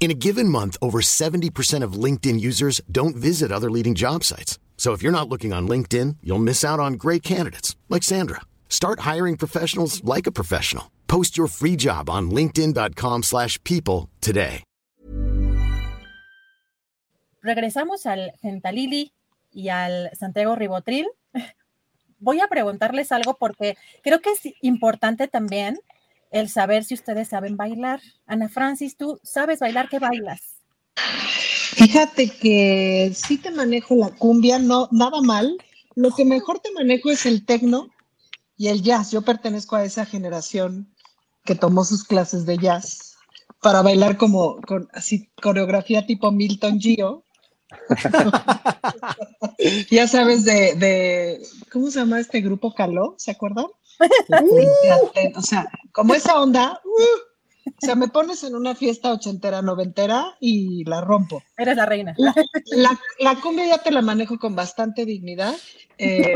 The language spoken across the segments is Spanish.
In a given month, over 70% of LinkedIn users don't visit other leading job sites. So if you're not looking on LinkedIn, you'll miss out on great candidates like Sandra. Start hiring professionals like a professional. Post your free job on linkedin.com/people today. regresamos al Gentalili y al Santiago Ribotril. Voy a preguntarles algo porque creo que es importante también el saber si ustedes saben bailar. Ana Francis, ¿tú sabes bailar? ¿Qué bailas? Fíjate que sí te manejo la cumbia, no, nada mal. Lo que mejor te manejo es el tecno y el jazz. Yo pertenezco a esa generación que tomó sus clases de jazz para bailar como con así coreografía tipo Milton Gio. ya sabes de, de, ¿cómo se llama este grupo Caló? ¿Se acuerdan? o sea, como esa onda, uh, o sea, me pones en una fiesta ochentera, noventera y la rompo. Eres la reina. La, la- la cumbia ya te la manejo con bastante dignidad, eh,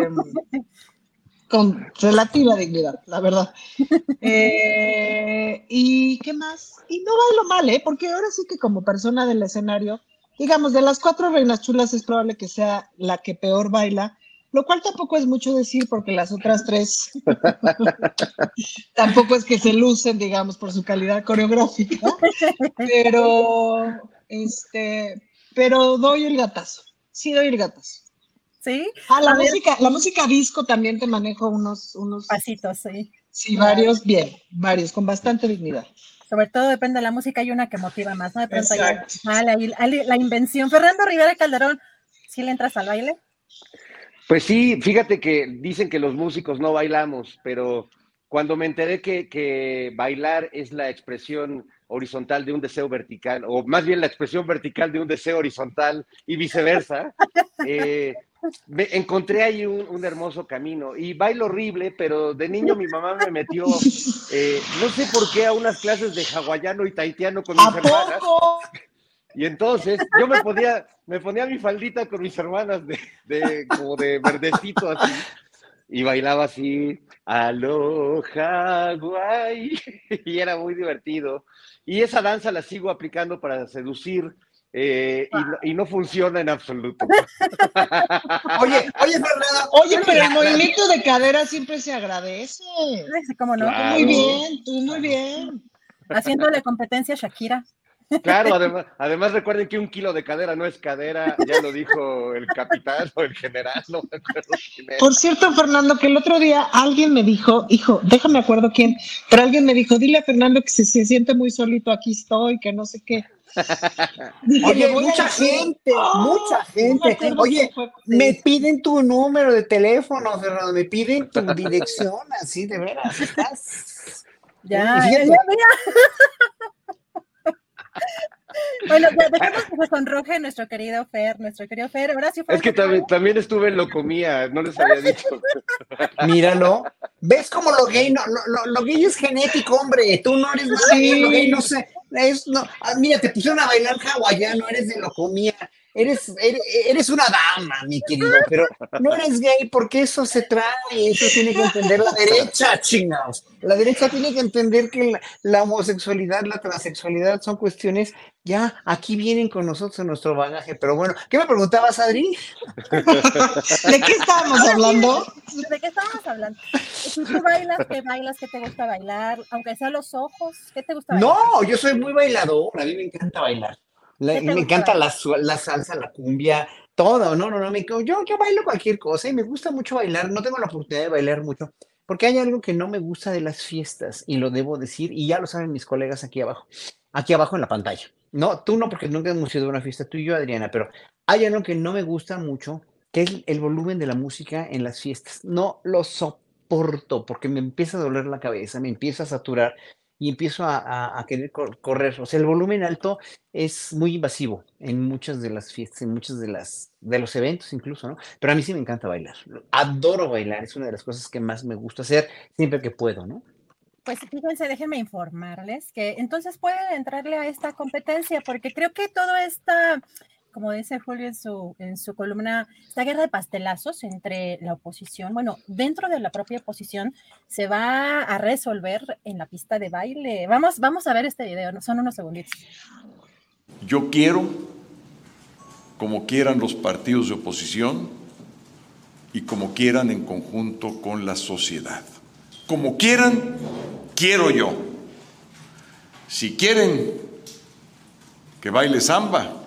con relativa dignidad, la verdad. Eh, ¿Y qué más? Y no bailo mal, ¿eh? Porque ahora sí que como persona del escenario, digamos, de las cuatro reinas chulas es probable que sea la que peor baila, lo cual tampoco es mucho decir porque las otras tres tampoco es que se lucen, digamos, por su calidad coreográfica, pero, este, pero doy el gatazo, sí doy el gatazo. ¿Sí? Ah, la A ver. música, la música disco también te manejo unos, unos, Pasitos, sí. sí, varios, bien, varios, con bastante dignidad. Sobre todo depende de la música, hay una que motiva más, ¿no? De pronto ah, la, la- la invención. Fernando Rivera Calderón, ¿sí le entras al baile? Pues sí, fíjate que dicen que los músicos no bailamos, pero cuando me enteré que, que bailar es la expresión horizontal de un deseo vertical, o más bien la expresión vertical de un deseo horizontal y viceversa, eh, me encontré ahí un, un hermoso camino y bailo horrible, pero de niño mi mamá me metió, eh, no sé por qué, a unas clases de hawaiano y taitiano con mis ¿A hermanas. poco? Y entonces yo me ponía, me ponía mi faldita con mis hermanas de, de como de verdecito así, y bailaba así, aloha, guay, y era muy divertido. Y esa danza la sigo aplicando para seducir, eh, y, no, y no funciona en absoluto. Oye, oye, Fernanda. Oye, pero el movimiento de cadera siempre se agradece. ¿Cómo no? Claro. Muy bien, tú muy bien. Haciéndole competencia a Shakira. Claro, además, además recuerden que un kilo de cadera no es cadera, ya lo dijo el capitán o el general, no me acuerdo quién era. Por cierto, Fernando, que el otro día alguien me dijo, hijo, déjame acuerdo quién, pero alguien me dijo, dile a Fernando que si se siente muy solito, aquí estoy, que no sé qué. Dije, Oye, "Le voy a mucha decir". gente, ¡Oh! mucha No me gente. Oye, me piden tu número de teléfono, Fernando, me piden tu dirección, así de veras. estás- Ya, ya, ya. Bueno, ya dejemos que se sonroje nuestro querido Fer, nuestro querido Fer. Horacio Es que también, también estuve en locomía, no les había dicho. Míralo. ¿Ves cómo lo gay no, lo, lo- lo gay es genético, hombre? Tú no eres Sí. lo gay no sé. Es, no, ah, mira, te pusieron a bailar hawaiano, eres de locomía. Eres, eres, eres una dama, mi querido, pero no eres gay porque eso se trae, eso tiene que entender la derecha, chingados. La derecha tiene que entender que la, la homosexualidad, la transexualidad son cuestiones, ya aquí vienen con nosotros en nuestro bagaje. Pero bueno, ¿qué me preguntabas, Adri? ¿De qué estábamos hablando? ¿De qué estábamos hablando? Si tú bailas, ¿qué bailas? ¿Qué te gusta bailar? Aunque sea los ojos, ¿qué te gusta bailar? No, yo soy muy bailador, a mí me encanta bailar. La- ¿Qué te me encanta la salsa, la cumbia, Todo, no, no, no, me, yo, yo bailo cualquier cosa y me gusta mucho bailar, no tengo la oportunidad de bailar mucho, porque hay algo que no me gusta de las fiestas y lo debo decir y ya lo saben mis colegas aquí abajo, aquí abajo en la pantalla. No, tú no, porque nunca hemos ido a una fiesta, tú y yo, Adriana, pero hay algo que no me gusta mucho, que es el volumen de la música en las fiestas. No lo soporto porque me empieza a doler la cabeza, me empieza a saturar y empiezo a, querer correr. O sea, el volumen alto es muy invasivo en muchas de las fiestas, en muchos de, las, de los eventos incluso, ¿no? Pero a mí sí me encanta bailar. Adoro bailar, es una de las cosas que más me gusta hacer siempre que puedo, ¿no? Pues fíjense, déjenme informarles que entonces pueden entrarle a esta competencia porque creo que toda esta como dice Julio en su, columna, esta guerra de pastelazos entre la oposición, bueno, dentro de la propia oposición, se va a resolver en la pista de baile. Vamos, vamos a ver este video, son unos segunditos. Yo quiero, como quieran los partidos de oposición y como quieran en conjunto con la sociedad. Como quieran, quiero yo. Si quieren que baile samba,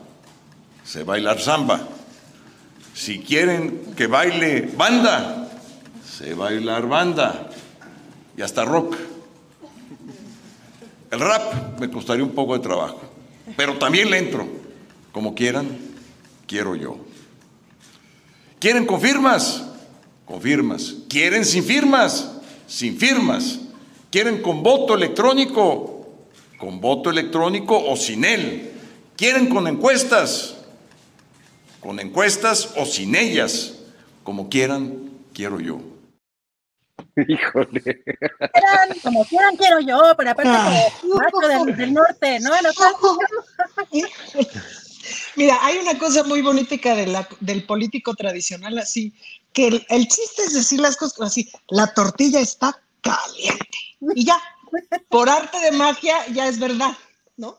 se bailar samba. Si quieren que baile banda, se bailar banda y hasta rock. El rap me costaría un poco de trabajo, pero también le entro. Como quieran, quiero yo. ¿Quieren con firmas? Con firmas. ¿Quieren sin firmas? Sin firmas. ¿Quieren con voto electrónico? Con voto electrónico o sin él. ¿Quieren con encuestas? Con encuestas o sin ellas, como quieran, quiero yo. Híjole. como quieran, quiero yo, pero aparte como del, norte, ¿no? Mira, hay una cosa muy bonita de la, del político tradicional así, que el, el, chiste es decir las cosas así, la tortilla está caliente. Y ya, por arte de magia, ya es verdad, ¿no?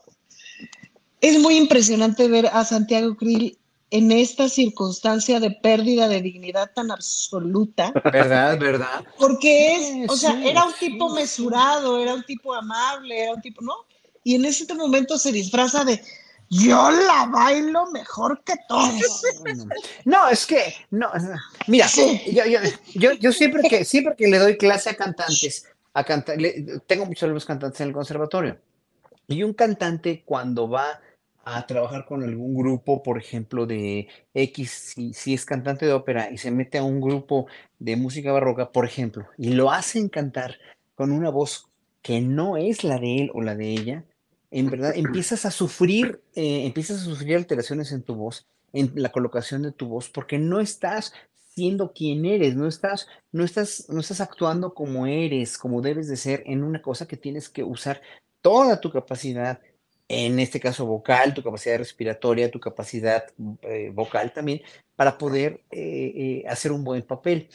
Es muy impresionante ver a Santiago Krill en esta circunstancia de pérdida de dignidad tan absoluta. ¿Verdad? ¿Verdad? Porque es, o sea, era un tipo mesurado, era un tipo amable, era un tipo, ¿no? Y en ese momento se disfraza de, yo la bailo mejor que todos. No, es que, no, mira, yo, yo, siempre, que, siempre que le doy clase a cantantes, a cantar, tengo muchos alumnos cantantes en el conservatorio, y un cantante cuando va a trabajar con algún grupo, por ejemplo, de X, si, es cantante de ópera y se mete a un grupo de música barroca, por ejemplo, y lo hacen cantar con una voz que no es la de él o la de ella, en verdad empiezas a sufrir, eh, empiezas a sufrir alteraciones en tu voz, en la colocación de tu voz, porque no estás siendo quien eres, no estás, no estás, no estás actuando como eres, como debes de ser en una cosa que tienes que usar toda tu capacidad, en este caso vocal, tu capacidad respiratoria, tu capacidad eh, vocal también, para poder eh, eh, hacer un buen papel.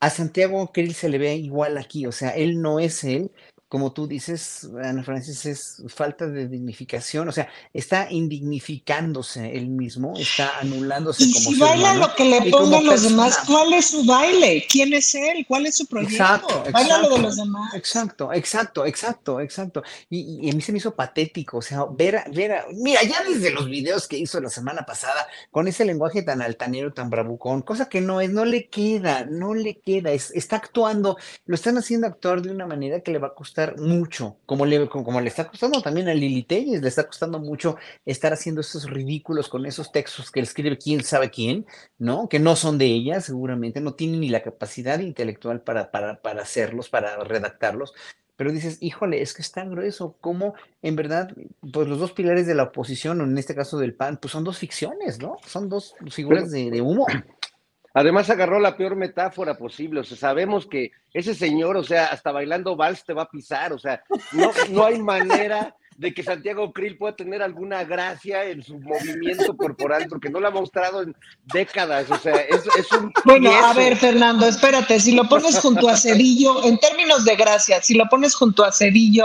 A Santiago Krill se le ve igual aquí, o sea, él no es él, como tú dices, Ana Francis, es falta de dignificación, o sea, está indignificándose él mismo, está anulándose y como si baila lo que le pongan los demás, ¿cuál es su baile? ¿Quién es él? ¿Cuál es su proyecto? Exacto, baila lo de los demás. Exacto, exacto, exacto, exacto. Y, a mí se me hizo patético, o sea, ver, ver, mira, ya desde los videos que hizo la semana pasada, con ese lenguaje tan altanero, tan bravucón, cosa que no es, no le queda, no le queda, está actuando, lo están haciendo actuar de una manera que le va a costar mucho, como le, como, le está costando también a Lili Telles, le está costando mucho estar haciendo esos ridículos con esos textos que escribe quién sabe quién, ¿no? Que no son de ella, seguramente, no tiene ni la capacidad intelectual para, para, para hacerlos, para redactarlos. Pero dices, híjole, es que es tan grueso, como en verdad, pues los dos pilares de la oposición, o en este caso del PAN, pues son dos ficciones, ¿no? Son dos figuras de, de humo. Además agarró la peor metáfora posible, o sea, sabemos que ese señor, o sea, hasta bailando vals te va a pisar, o sea, no, no hay manera de que Santiago Krill pueda tener alguna gracia en su movimiento corporal, porque no lo ha mostrado en décadas, o sea, es, es un... Bueno, a ver, Fernando, espérate, si lo pones junto a Cedillo, en términos de gracia, si lo pones junto a Cedillo...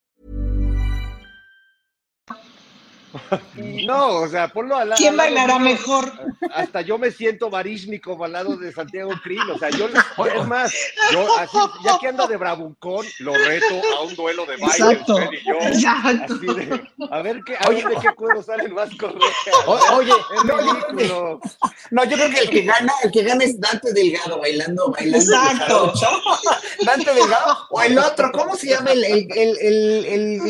No, o sea, ponlo al lado. ¿Quién bailará mío. mejor? Hasta yo me siento barísmico al lado de Santiago Krill. O sea, yo, es más, yo así, ya que anda de bravucón, lo reto a un duelo de baile, Exacto, usted y yo. exacto. Así de, a ver qué, a ver de qué cuero salen más correas. Oye, es no, yo creo que- ridículo. No, yo creo que el que gana, el que gana es Dante Delgado bailando, bailando. Exacto. Dante Delgado o el otro, ¿cómo se llama el, el, el, el, el-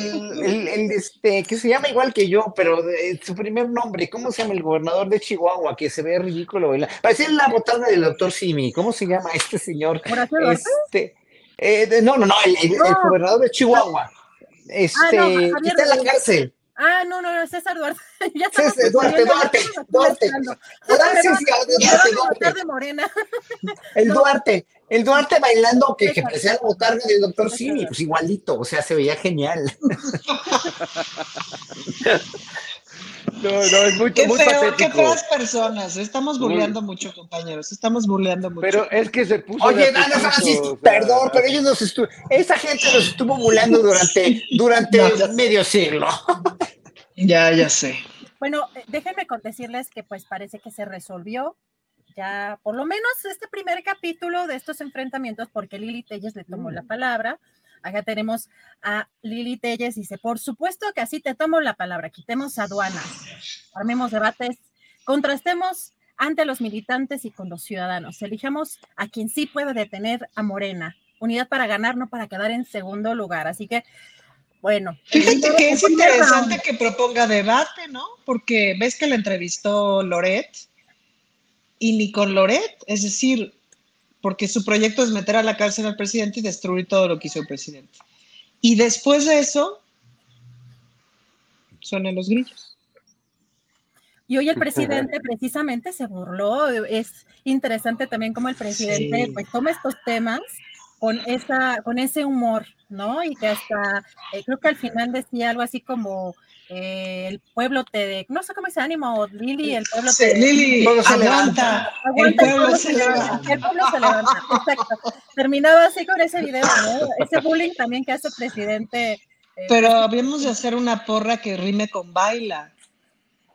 el- el, este, que se llama igual que yo, pero su primer nombre, ¿cómo se llama el gobernador de Chihuahua que se ve ridículo bailando? Parecía la botarga del doctor Simi, ¿cómo se llama este señor? Este, eh, de- no, no, no, el, el- el No. gobernador de Chihuahua. Este, Ah, no, Javier está en la cárcel. Ah, no, no, no, César Duarte. ya César Duarte, Duarte, Duarte. mezclando. Duarte, Duarte, de morena. El No. Duarte, el Duarte bailando que, que parecía la botarga del doctor. Simi, pues igualito, o sea, se veía genial. No, no, es muy, Qué muy feo, qué patético. feas personas. Estamos Muy- burleando mucho, compañeros. Estamos burleando mucho. Pero es que se puso. Oye, Dana Francis, o sea, perdón, pero ellos nos estuvo, esa gente nos estuvo bulando durante, durante No, medio siglo. Ya, ya sé. Bueno, eh, déjenme con decirles que pues parece que se resolvió ya por lo menos este primer capítulo de estos enfrentamientos porque Lili Telles le tomó la palabra. Acá tenemos a Lili Telles, dice, por supuesto que así te tomo la palabra, quitemos aduanas, armemos debates, contrastemos ante los militantes y con los ciudadanos, elijamos a quien sí puede detener a Morena, unidad para ganar, no para quedar en segundo lugar. Así que, bueno. Fíjate que es interesante round. que proponga debate, ¿no? Porque ves que la entrevistó Loret y ni con Loret, es decir, porque su proyecto es meter a la cárcel al presidente y destruir todo lo que hizo el presidente. Y después de eso, suenan los grillos. Y hoy el presidente precisamente se burló. Es interesante también cómo el presidente Sí. pues toma estos temas con esa, con ese humor, ¿no? Y que hasta eh, creo que al final decía algo así como eh, el pueblo te, no sé cómo dice ánimo, Lili, el pueblo Sí, te Lili, Todo se aguanta. El pueblo se levanta. El pueblo se levanta, exacto. Terminaba así con ese video, ¿no? Ese bullying también que hace el presidente. eh, Pero habíamos de hacer una porra que rime con baila.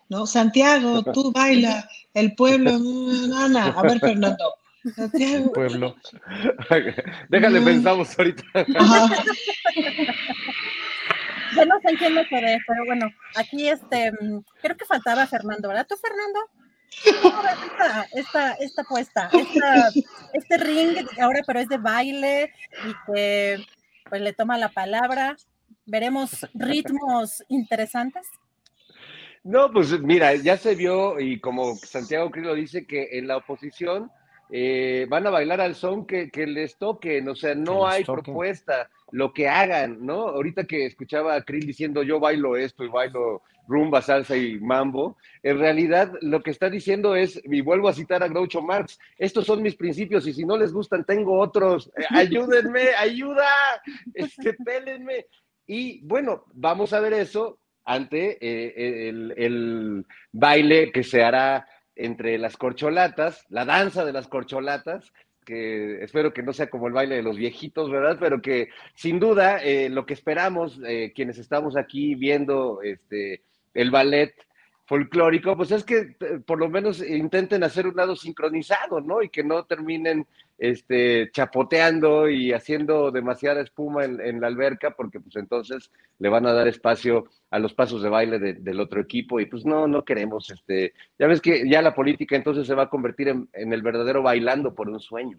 ¿No? Santiago, tú baila. El pueblo, Ana. A ver, Fernando. Santiago. Pueblo. Déjale, Mm. pensamos ahorita. Ajá. Ya no sé quién me quedé, pero bueno, aquí este, creo que faltaba Fernando, ¿verdad? ¿Tú, Fernando? ¿Cómo ves esta, esta, esta puesta? Esta- este ring ahora, pero es de baile y que pues le toma la palabra. Veremos ritmos interesantes. No, pues mira, ya se vio y como Santiago Krill lo dice que en la oposición eh, van a bailar al son que, que les toquen, o sea, no hay toquen. propuesta, lo que hagan, ¿no? Ahorita que escuchaba a Krill diciendo yo bailo esto y bailo rumba, salsa y mambo, en realidad lo que está diciendo es, y vuelvo a citar a Groucho Marx, estos son mis principios y si no les gustan tengo otros, Eh, ayúdenme, ayuda, este, pélenme. Y bueno, vamos a ver eso ante eh, el, el baile que se hará entre las corcholatas, la danza de las corcholatas, que espero que no sea como el baile de los viejitos, ¿verdad? Pero que sin duda eh, lo que esperamos, eh, quienes estamos aquí viendo este, el ballet folclórico, pues es que eh, por lo menos intenten hacer un lado sincronizado, ¿no? Y que no terminen este, chapoteando y haciendo demasiada espuma en, la alberca, porque pues entonces le van a dar espacio a los pasos de baile de- del otro equipo y pues no, no queremos, este, ya ves que ya la política entonces se va a convertir en, en el verdadero bailando por un sueño.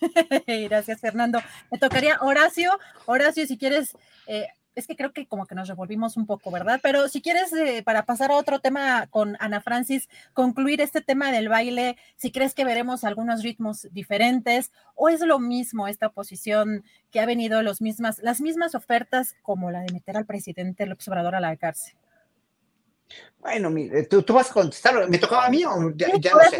Gracias, Fernando. Me tocaría Horacio. Horacio, si quieres, eh, es que creo que como que nos revolvimos un poco, ¿verdad? Pero si quieres, eh, para pasar a otro tema con Ana Francis, concluir este tema del baile, si crees que veremos algunos ritmos diferentes o es lo mismo esta posición que ha venido los mismas, las mismas ofertas como la de meter al presidente López Obrador a la cárcel. Bueno, ¿tú, tú, vas a contestar, ¿me tocaba a mí o ya, no sé?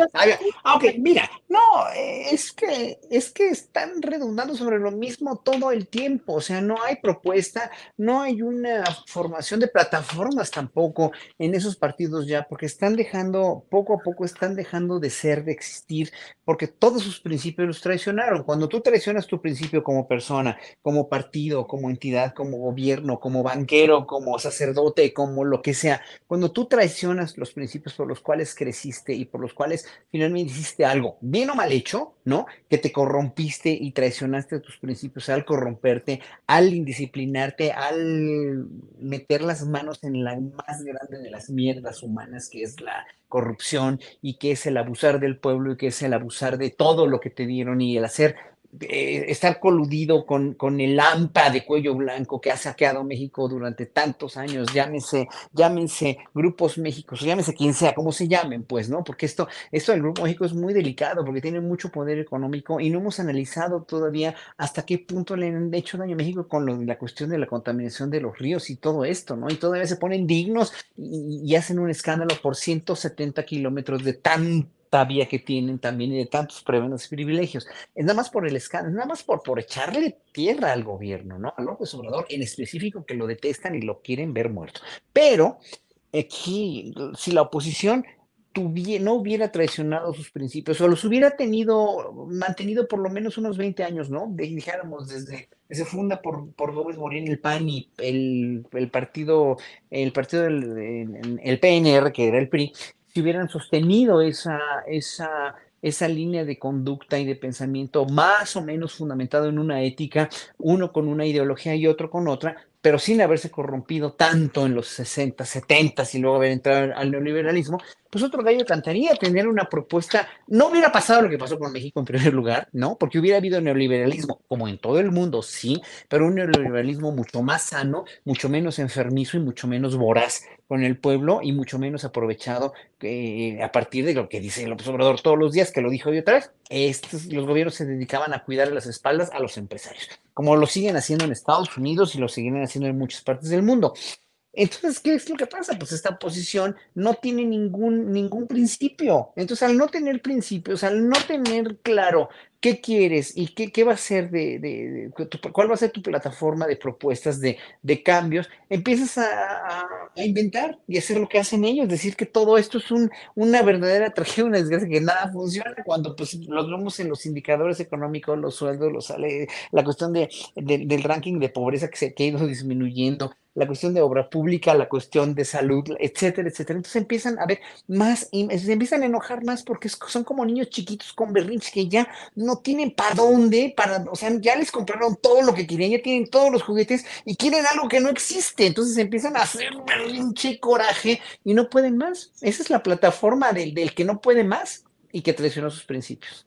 Ah, ok, mira, no, es que, es que están redundando sobre lo mismo todo el tiempo, o sea, no hay propuesta, no hay una formación de plataformas tampoco en esos partidos ya, porque están dejando, poco a poco están dejando de ser, de existir, porque todos sus principios los traicionaron. Cuando tú traicionas tu principio como persona, como partido, como entidad, como gobierno, como banquero, como sacerdote, como lo que sea, cuando tú traicionas los principios por los cuales creciste y por los cuales finalmente hiciste algo, bien o mal hecho, ¿no? Que te corrompiste y traicionaste tus principios al corromperte, al indisciplinarte, al meter las manos en la más grande de las mierdas humanas, que es la corrupción y que es el abusar del pueblo y que es el abusar de todo lo que te dieron y el hacer eh, estar coludido con, con el AMPA de cuello blanco que ha saqueado México durante tantos años, llámense, llámense Grupos México, llámense quien sea, como se llamen, pues, ¿no? Porque esto, esto del Grupo México es muy delicado porque tiene mucho poder económico y no hemos analizado todavía hasta qué punto le han hecho daño a México con la cuestión de la contaminación de los ríos y todo esto, ¿no? Y todavía se ponen dignos y, y hacen un escándalo por 170 kilómetros de tan vía que tienen también y de tantos prebendas y privilegios. Es nada más por el escándalo, nada más por, por echarle tierra al gobierno, ¿no? A López Obrador en específico que lo detestan y lo quieren ver muerto. Pero aquí, si la oposición no hubiera traicionado sus principios o los hubiera tenido, mantenido por lo menos unos 20 años, ¿no? Dijéramos desde se funda por, por Gómez Morín el PAN y el, el partido, el partido del el PNR, que era el PRI, si hubieran sostenido esa, esa, esa línea de conducta y de pensamiento más o menos fundamentado en una ética, uno con una ideología y otro con otra, pero sin haberse corrompido tanto en los 60, 70 y luego haber entrado al neoliberalismo, pues otro gallo cantaría tener una propuesta. No hubiera pasado lo que pasó con México en primer lugar, ¿no? Porque hubiera habido neoliberalismo, como en todo el mundo, sí, pero un neoliberalismo mucho más sano, mucho menos enfermizo y mucho menos voraz con el pueblo y mucho menos aprovechado eh, a partir de lo que dice López Obrador todos los días, que lo dijo hoy otra vez. Estos, los gobiernos se dedicaban a cuidar las espaldas a los empresarios, como lo siguen haciendo en Estados Unidos y lo siguen haciendo en muchas partes del mundo. Entonces, ¿qué es lo que pasa? Pues esta posición no tiene ningún, ningún principio. Entonces, al no tener principios, al no tener claro qué quieres y qué, qué va a ser de, de, cuál va a ser tu plataforma de propuestas, de, de cambios, empiezas a, a, inventar y hacer lo que hacen ellos, decir que todo esto es un, una verdadera tragedia, una desgracia, que nada funciona cuando pues los vemos en los indicadores económicos, los sueldos, los, la cuestión de, del ranking de pobreza que se ha ido disminuyendo, la cuestión de obra pública, la cuestión de salud, etcétera, etcétera. Entonces empiezan a ver más, y se empiezan a enojar más porque son como niños chiquitos con berrinches que ya no tienen para dónde, para, o sea, ya les compraron todo lo que querían, ya tienen todos los juguetes y quieren algo que no existe. Entonces empiezan a hacer berrinche, coraje y no pueden más. Esa es la plataforma del, del que no puede más y que traicionó sus principios.